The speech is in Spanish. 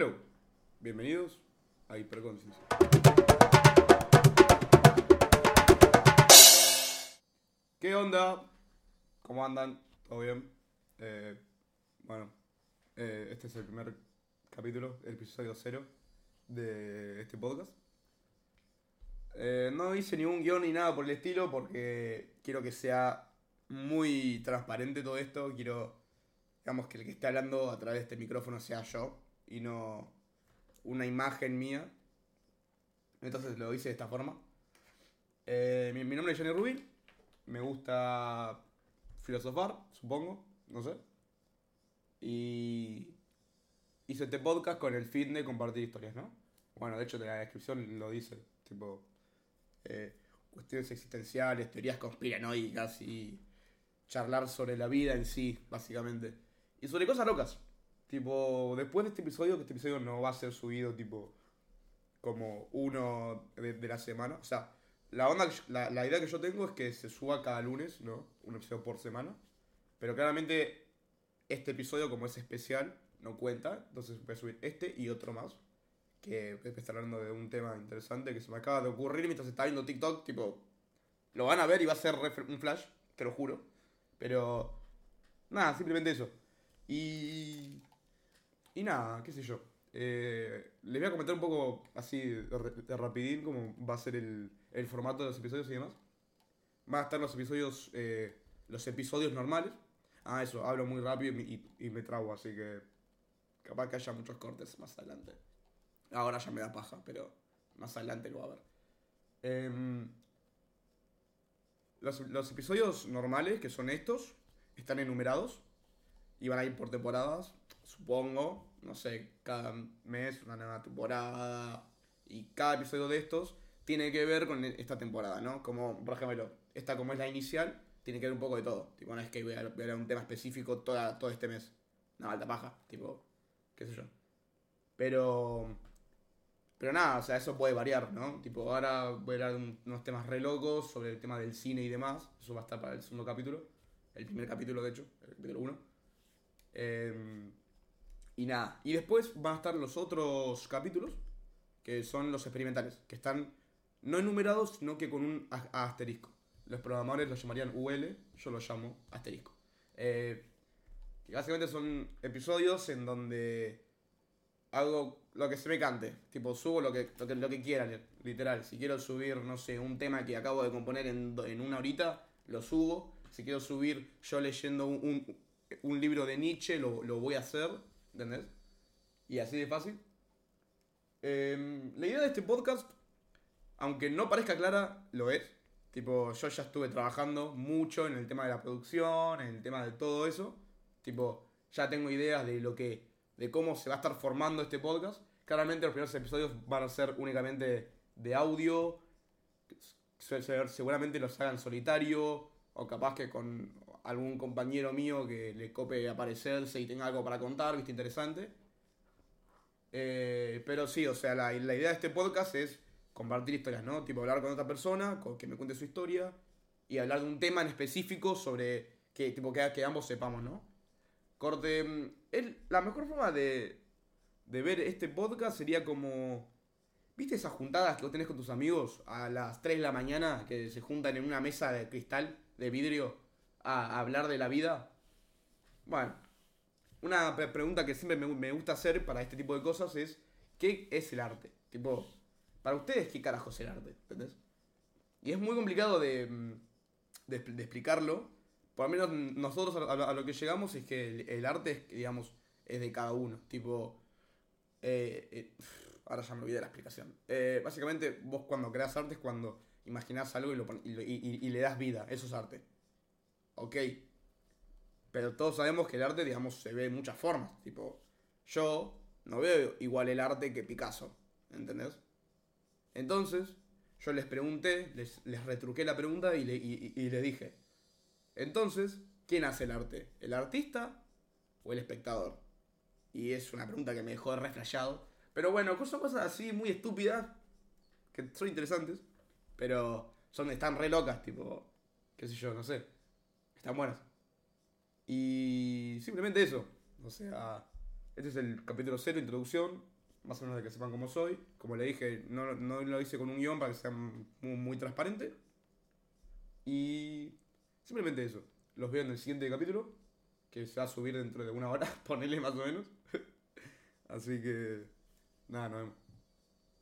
Hello, bienvenidos a Hiperconciencia. ¿Qué onda? ¿Cómo andan? ¿Todo bien? Eh, bueno, eh, este es el primer capítulo, el episodio cero de este podcast. Eh, no hice ningún guion ni nada por el estilo porque quiero que sea muy transparente todo esto. Quiero, digamos, que el que esté hablando a través de este micrófono sea yo y no una imagen mía. Entonces lo hice de esta forma. Eh, mi, nombre es Johnny Rubin. Me gusta filosofar, supongo, no sé. Y hice este podcast con el fin de compartir historias, ¿no? Bueno, de hecho, en la descripción lo dice, tipo, eh, cuestiones existenciales, teorías conspiranoicas y charlar sobre la vida en sí, básicamente. Y sobre cosas locas. Tipo, después de este episodio, que este episodio no va a ser subido, tipo, como uno de, de la semana. O sea, la, onda la, la idea que yo tengo es que se suba cada lunes, ¿no? Un episodio por semana. Pero claramente, este episodio, como es especial, no cuenta. Entonces voy a subir este y otro más. Que voy a estar hablando de un tema interesante que se me acaba de ocurrir mientras está viendo TikTok. Tipo, lo van a ver y va a ser un flash, te lo juro. Pero, nada, simplemente eso. Y. Y nada, qué sé yo. Eh, les voy a comentar un poco así de, de rapidín cómo va a ser el, el formato de los episodios y demás. Van a estar los episodios, eh, los episodios normales. Ah, eso, hablo muy rápido y, y- y me trago, así que capaz que haya muchos cortes más adelante. Ahora ya me da paja, pero más adelante lo va a ver. Em, los, los episodios normales, que son estos, están enumerados y van a ir por temporadas, supongo. No sé, cada mes una nueva temporada. Y cada episodio de estos tiene que ver con esta temporada, ¿no? Como, por ejemplo, esta como es la inicial, tiene que ver un poco de todo. Tipo, no es que voy a, de un tema específico toda, todo este mes. No, alta paja, tipo, qué sé yo. Pero... Pero nada, o sea, eso puede variar, ¿no? Tipo, ahora voy a hablar de un- unos temas re locos sobre el tema del cine y demás. Eso va a estar para el segundo capítulo. El primer capítulo, de hecho, el capítulo 1. Y nada. Y después van a estar los otros capítulos, que son los experimentales, que están no enumerados, sino que con un asterisco. Los programadores los llamarían UL, yo los llamo asterisco. Eh, que básicamente son episodios en donde hago lo que se me cante. Tipo, subo lo que, lo que, lo que quiera, li- literal. Si quiero subir, no sé, un tema que acabo de componer en, en una horita, lo subo. Si quiero subir yo leyendo un, un- un libro de Nietzsche, lo, lo voy a hacer. ¿Entendés? Y así de fácil. Em, la idea de este podcast, aunque no parezca clara, lo es. Tipo, yo ya estuve trabajando mucho en el tema de la producción, en el tema de todo eso. Tipo, ya tengo ideas de lo que. de cómo se va a estar formando este podcast. Claramente los primeros episodios van a ser únicamente de audio. Se- se- Seguramente los hagan solitario. O capaz que con algún compañero mío que le cope aparecerse y tenga algo para contar, viste, interesante. Eh, pero sí, o sea, la, la idea de este podcast es compartir historias, ¿no? Tipo, hablar con otra persona, que me cuente su historia y hablar de un tema en específico sobre que, tipo, que, que ambos sepamos, ¿no? Corte, mm, el- la mejor forma de, de ver este podcast sería como... ¿Viste esas juntadas que vos tenés con tus amigos a las 3 de la mañana que se juntan en una mesa de cristal, de vidrio, a, hablar de la vida? Bueno, una pre- pregunta que siempre me, gusta hacer para este tipo de cosas es, ¿qué es el arte? Tipo, para ustedes, ¿qué carajo es el arte? ¿Entendés? Y es muy complicado de, mm, de, expl- de explicarlo. Por lo menos nosotros a, lo- que llegamos es que el, el arte, digamos, es de cada uno. Tipo, eh, eh, ahora ya me olvidé la explicación. Eh, básicamente, vos cuando creas arte es cuando imaginás algo y, lo y le das vida. Eso es arte. Ok. Pero todos sabemos que el arte, digamos, se ve de muchas formas. Tipo, yo no veo igual el arte que Picasso. ¿Entendés? Entonces, yo les pregunté, les, retruqué la pregunta y le, dije, entonces, ¿quién hace el arte? ¿El artista o el espectador? Y es una pregunta que me dejó reflejado. Pero bueno, son cosas así muy estúpidas, que son interesantes, pero son, están re locas, tipo, qué sé yo, no sé. Están buenas. Y simplemente eso. O sea, Este es el capítulo 0, introducción. Más o menos de que sepan cómo soy. Como le dije, no, no lo hice con un guion para que sea muy, muy transparente. Y simplemente eso. Los veo en el siguiente capítulo, que se va a subir dentro de una hora, ponele más o menos. Así que, nada, nos vemos.